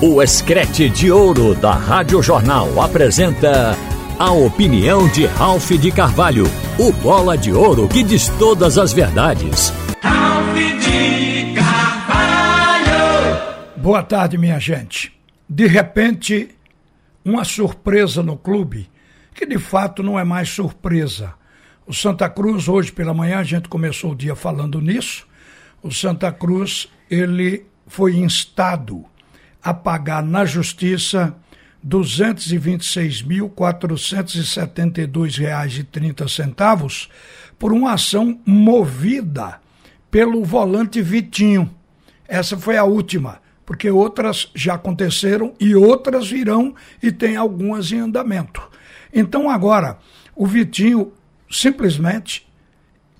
O Escrete de Ouro da Rádio Jornal apresenta a opinião de Ralph de Carvalho, o bola de ouro que diz todas as verdades. Ralph de Carvalho! Boa tarde, minha gente. De repente, uma surpresa no clube, que de fato não é mais surpresa. O Santa Cruz, hoje pela manhã, a gente começou o dia falando nisso. O Santa Cruz, ele foi instado a pagar na justiça R$ 226.472,30 por uma ação movida pelo volante Vitinho. Essa foi a última, porque outras já aconteceram e outras virão e tem algumas em andamento. Então agora, o Vitinho simplesmente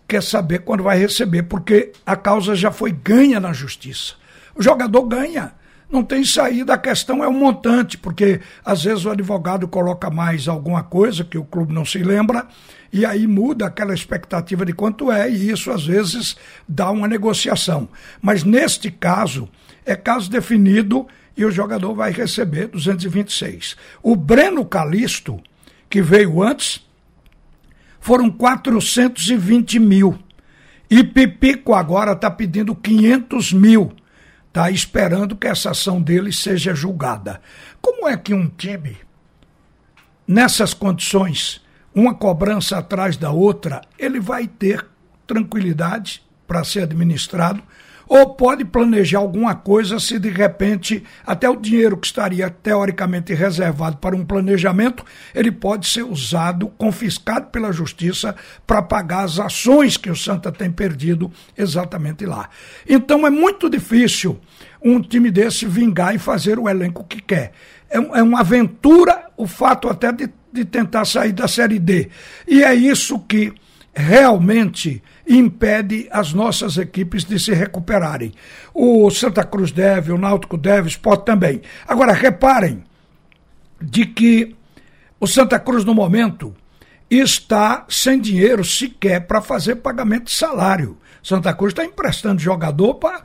quer saber quando vai receber, porque a causa já foi ganha na justiça. O jogador ganha não tem saída, a questão é o montante, porque às vezes o advogado coloca mais alguma coisa que o clube não se lembra, e aí muda aquela expectativa de quanto é, e isso às vezes dá uma negociação. Mas neste caso, é caso definido e o jogador vai receber 226. O Breno Calisto, que veio antes, foram 420 mil. E Pipico agora está pedindo 500 mil está esperando que essa ação dele seja julgada. Como é que um time, nessas condições, uma cobrança atrás da outra, ele vai ter tranquilidade para ser administrado? Ou pode planejar alguma coisa se de repente até o dinheiro que estaria teoricamente reservado para um planejamento, ele pode ser usado, confiscado pela justiça para pagar as ações que o Santa tem perdido exatamente lá. Então é muito difícil um time desse vingar e fazer o elenco que quer. É, é uma aventura o fato até de, de tentar sair da Série D. E é isso que realmente impede as nossas equipes de se recuperarem. O Santa Cruz deve, o Náutico deve, o Sport também. Agora, reparem de que o Santa Cruz, no momento, está sem dinheiro sequer para fazer pagamento de salário. Santa Cruz está emprestando jogador para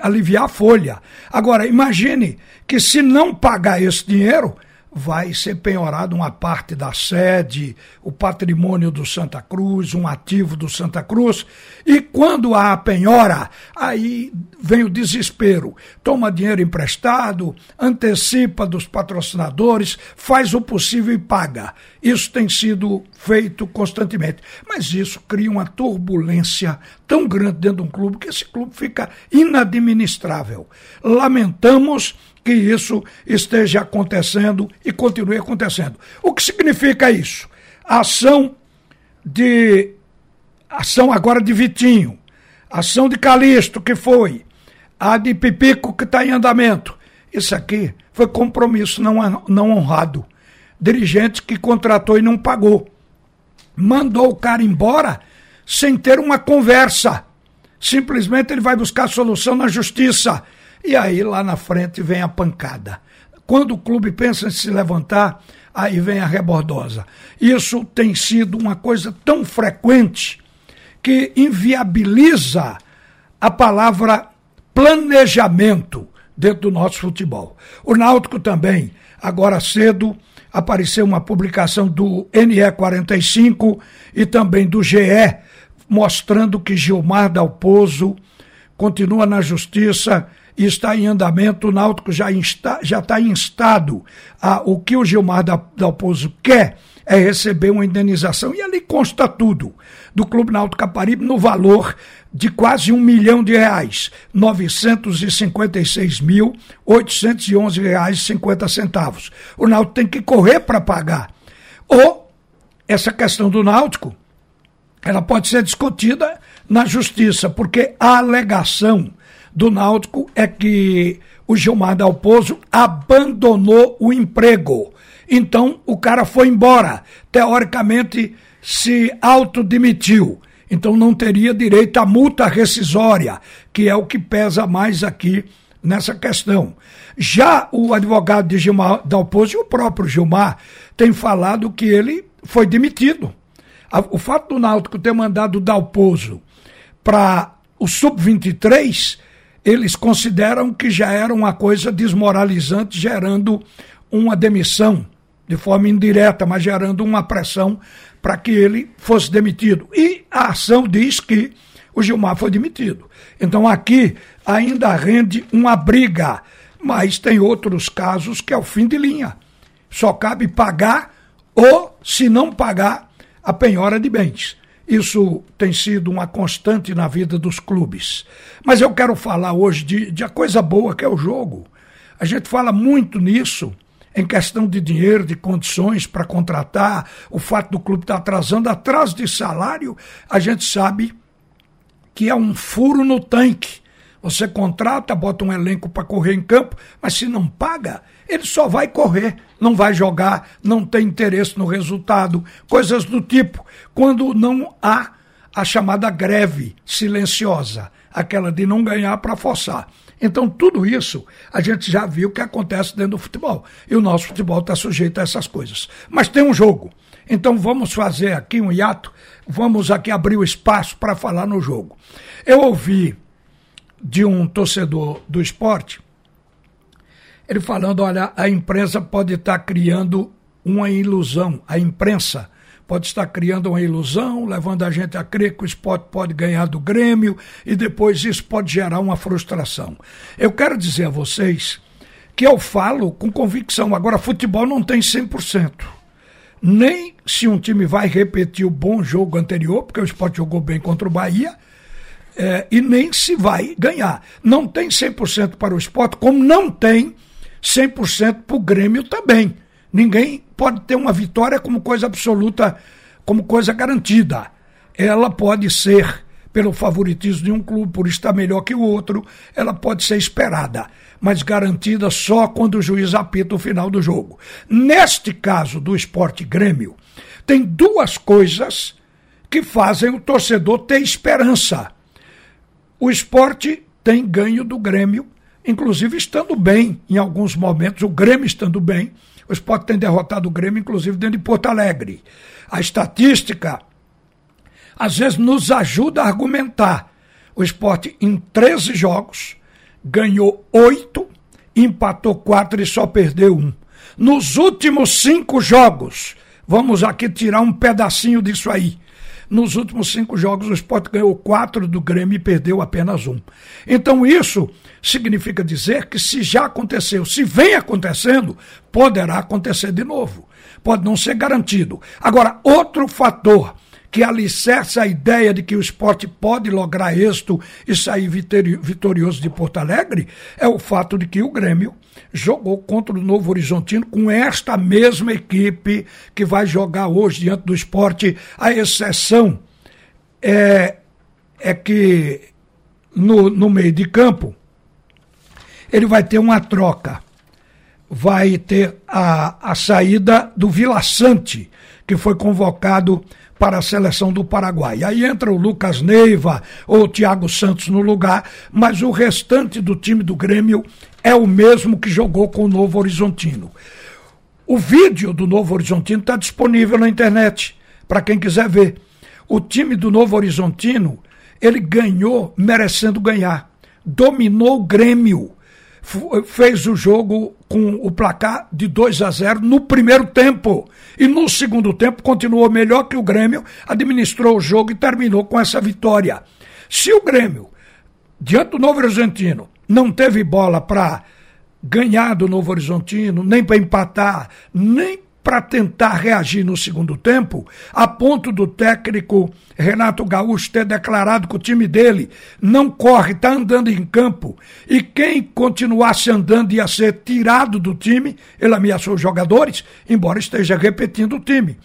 aliviar a folha. Agora, imagine que se não pagar esse dinheiro, vai ser penhorado uma parte da sede, o patrimônio do Santa Cruz, um ativo do Santa Cruz. E quando há a penhora, aí vem o desespero. Toma dinheiro emprestado, antecipa dos patrocinadores, faz o possível e paga. Isso tem sido feito constantemente. Mas isso cria uma turbulência tão grande dentro de um clube que esse clube fica inadministrável. Lamentamos que isso esteja acontecendo e continue acontecendo. O que significa isso? A ação de ação agora de Vitinho, ação de Calixto que foi, a de Pipico que está em andamento. Isso aqui foi compromisso não, não honrado. Dirigente que contratou e não pagou. Mandou o cara embora sem ter uma conversa. Simplesmente ele vai buscar solução na justiça. E aí lá na frente vem a pancada. Quando o clube pensa em se levantar, aí vem a rebordosa. Isso tem sido uma coisa tão frequente que inviabiliza a palavra planejamento dentro do nosso futebol. O Náutico também, agora cedo, apareceu uma publicação do NE45 e também do GE, mostrando que Gilmar Dalpozo continua na justiça está em andamento, o Náutico já está, já está instado. O que o Gilmar Dalpozo quer é receber uma indenização, e ali consta tudo, do Clube Náutico Caparibe no valor de quase um milhão de reais, cinquenta centavos. O Náutico tem que correr para pagar. Ou, essa questão do Náutico, ela pode ser discutida na justiça, porque a alegação do Náutico é que o Gilmar Dalpozo abandonou o emprego. Então o cara foi embora. Teoricamente se autodemitiu. Então não teria direito à multa rescisória, que é o que pesa mais aqui nessa questão. Já o advogado de Gilmar Dalpozo e o próprio Gilmar tem falado que ele foi demitido. O fato do Náutico ter mandado o Dalpozo para o sub-23 eles consideram que já era uma coisa desmoralizante, gerando uma demissão de forma indireta, mas gerando uma pressão para que ele fosse demitido. E a ação diz que o Gilmar foi demitido. Então aqui ainda rende uma briga, mas tem outros casos que é o fim de linha. Só cabe pagar ou, se não pagar, a penhora de bens. Isso tem sido uma constante na vida dos clubes. Mas eu quero falar hoje de, de a coisa boa que é o jogo. A gente fala muito nisso, em questão de dinheiro, de condições para contratar, o fato do clube estar atrasando, atrás de salário, a gente sabe que é um furo no tanque. Você contrata, bota um elenco para correr em campo, mas se não paga, ele só vai correr, não vai jogar, não tem interesse no resultado, coisas do tipo. Quando não há a chamada greve silenciosa, aquela de não ganhar para forçar. Então, tudo isso a gente já viu que acontece dentro do futebol. E o nosso futebol está sujeito a essas coisas. Mas tem um jogo. Então, vamos fazer aqui um hiato, vamos aqui abrir o espaço para falar no jogo. Eu ouvi de um torcedor do esporte ele falando: olha, a imprensa pode estar criando uma ilusão, a imprensa pode estar criando uma ilusão, levando a gente a crer que o esporte pode ganhar do Grêmio e depois isso pode gerar uma frustração. Eu quero dizer a vocês que eu falo com convicção. Agora, futebol não tem 100%. Nem se um time vai repetir o bom jogo anterior, porque o esporte jogou bem contra o Bahia, é, e nem se vai ganhar. Não tem 100% para o esporte, como não tem 100% para o Grêmio também. Ninguém pode ter uma vitória como coisa absoluta, como coisa garantida. Ela pode ser, pelo favoritismo de um clube, por estar melhor que o outro, ela pode ser esperada, mas garantida só quando o juiz apita o final do jogo. Neste caso do esporte Grêmio, tem duas coisas que fazem o torcedor ter esperança. O esporte tem ganho do Grêmio inclusive estando bem em alguns momentos, o Grêmio estando bem. O Sport tem derrotado o Grêmio, inclusive dentro de Porto Alegre. A estatística às vezes nos ajuda a argumentar. O esporte, em 13 jogos, ganhou 8, empatou 4 e só perdeu um. Nos últimos cinco jogos, vamos aqui tirar um pedacinho disso aí. Nos últimos cinco jogos, o Sport ganhou quatro do Grêmio e perdeu apenas um. Então, isso significa dizer que se já aconteceu, se vem acontecendo, poderá acontecer de novo. Pode não ser garantido. Agora, outro fator que alicerça a ideia de que o esporte pode lograr êxito e sair vitorioso de Porto Alegre é o fato de que o Grêmio jogou contra o Novo Horizontino com esta mesma equipe que vai jogar hoje diante do esporte. A exceção é, é que no, no meio de campo ele vai ter uma troca. Vai ter a, a saída do Vila Sante, que foi convocado para a seleção do Paraguai. Aí entra o Lucas Neiva ou o Thiago Santos no lugar, mas o restante do time do Grêmio é o mesmo que jogou com o Novo Horizontino. O vídeo do Novo Horizontino está disponível na internet, para quem quiser ver. O time do Novo Horizontino, ele ganhou merecendo ganhar. Dominou o Grêmio fez o jogo com o placar de 2 a 0 no primeiro tempo. E no segundo tempo continuou melhor que o Grêmio, administrou o jogo e terminou com essa vitória. Se o Grêmio, diante do Novo Horizontino, não teve bola para ganhar do Novo Horizontino, nem para empatar, nem para tentar reagir no segundo tempo, a ponto do técnico Renato Gaúcho ter declarado que o time dele não corre, está andando em campo, e quem continuasse andando ia ser tirado do time, ele ameaçou os jogadores, embora esteja repetindo o time.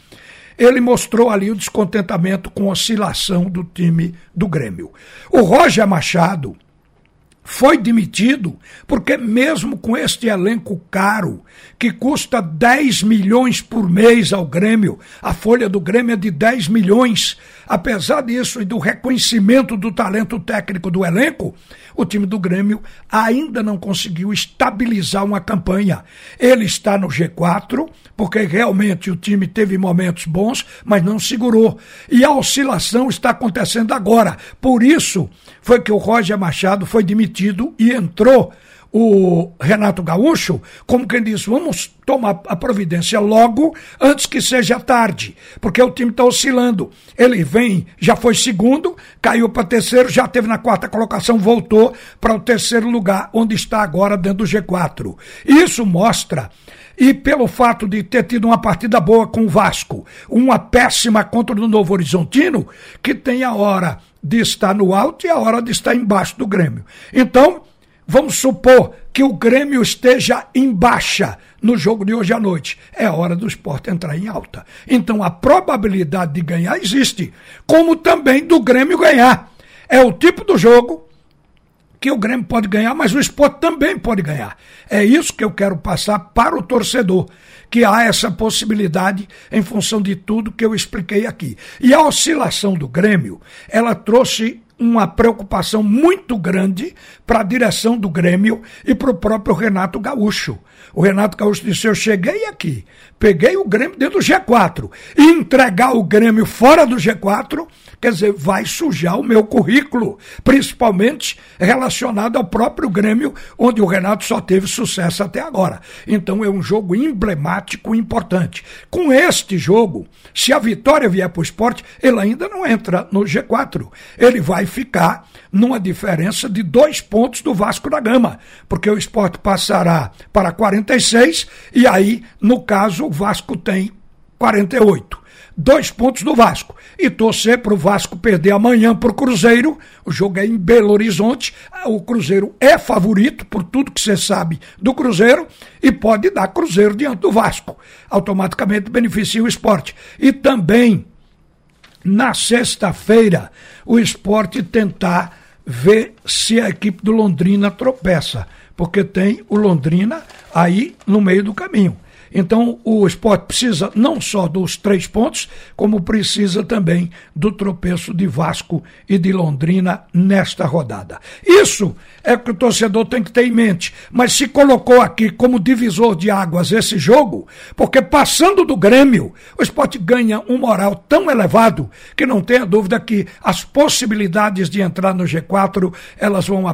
Ele mostrou ali o descontentamento com a oscilação do time do Grêmio. O Roger Machado, foi demitido porque, mesmo com este elenco caro, que custa 10 milhões por mês ao Grêmio, a folha do Grêmio é de 10 milhões, apesar disso e do reconhecimento do talento técnico do elenco, o time do Grêmio ainda não conseguiu estabilizar uma campanha. Ele está no G4, porque realmente o time teve momentos bons, mas não segurou. E a oscilação está acontecendo agora. Por isso foi que o Roger Machado foi demitido demitido e entrou o Renato Gaúcho, como quem diz, vamos tomar a providência logo antes que seja tarde, porque o time está oscilando. Ele vem, já foi segundo, caiu para terceiro, já teve na quarta colocação, voltou para o terceiro lugar, onde está agora dentro do G4. Isso mostra e pelo fato de ter tido uma partida boa com o Vasco, uma péssima contra o Novo Horizontino, que tem a hora de estar no alto e a hora de estar embaixo do Grêmio. Então, Vamos supor que o Grêmio esteja em baixa no jogo de hoje à noite. É hora do esporte entrar em alta. Então a probabilidade de ganhar existe, como também do Grêmio ganhar. É o tipo do jogo que o Grêmio pode ganhar, mas o esporte também pode ganhar. É isso que eu quero passar para o torcedor, que há essa possibilidade em função de tudo que eu expliquei aqui. E a oscilação do Grêmio, ela trouxe uma preocupação muito grande para a direção do Grêmio e para o próprio Renato Gaúcho. O Renato Gaúcho disse: Eu cheguei aqui, peguei o Grêmio dentro do G4 e entregar o Grêmio fora do G4, quer dizer, vai sujar o meu currículo, principalmente relacionado ao próprio Grêmio, onde o Renato só teve sucesso até agora. Então é um jogo emblemático importante. Com este jogo, se a vitória vier para o esporte, ele ainda não entra no G4. Ele vai ficar numa diferença de dois pontos do Vasco da Gama, porque o esporte passará para 46 e aí, no caso, o Vasco tem 48 dois pontos do Vasco. E torcer para o Vasco perder amanhã para o Cruzeiro. O jogo é em Belo Horizonte. O Cruzeiro é favorito, por tudo que você sabe do Cruzeiro, e pode dar Cruzeiro diante do Vasco. Automaticamente beneficia o esporte. E também na sexta-feira, o esporte tentar ver se a equipe do Londrina tropeça, porque tem o Londrina aí no meio do caminho. Então o esporte precisa não só dos três pontos, como precisa também do tropeço de Vasco e de Londrina nesta rodada. Isso é que o torcedor tem que ter em mente. Mas se colocou aqui como divisor de águas esse jogo, porque passando do Grêmio, o esporte ganha um moral tão elevado que não tenha dúvida que as possibilidades de entrar no G4 elas vão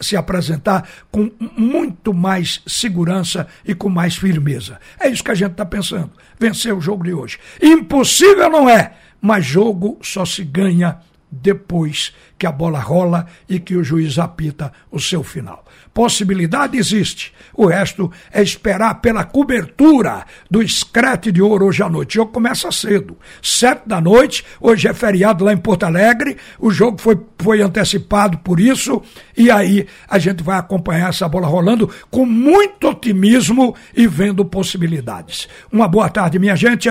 se apresentar com muito mais segurança e com mais firmeza. É é isso que a gente está pensando. Vencer o jogo de hoje. Impossível não é, mas jogo só se ganha depois que a bola rola e que o juiz apita o seu final. Possibilidade existe. O resto é esperar pela cobertura do escrete de ouro hoje à noite. O jogo começa cedo, sete da noite. Hoje é feriado lá em Porto Alegre. O jogo foi, foi antecipado por isso. E aí a gente vai acompanhar essa bola rolando com muito otimismo e vendo possibilidades. Uma boa tarde, minha gente.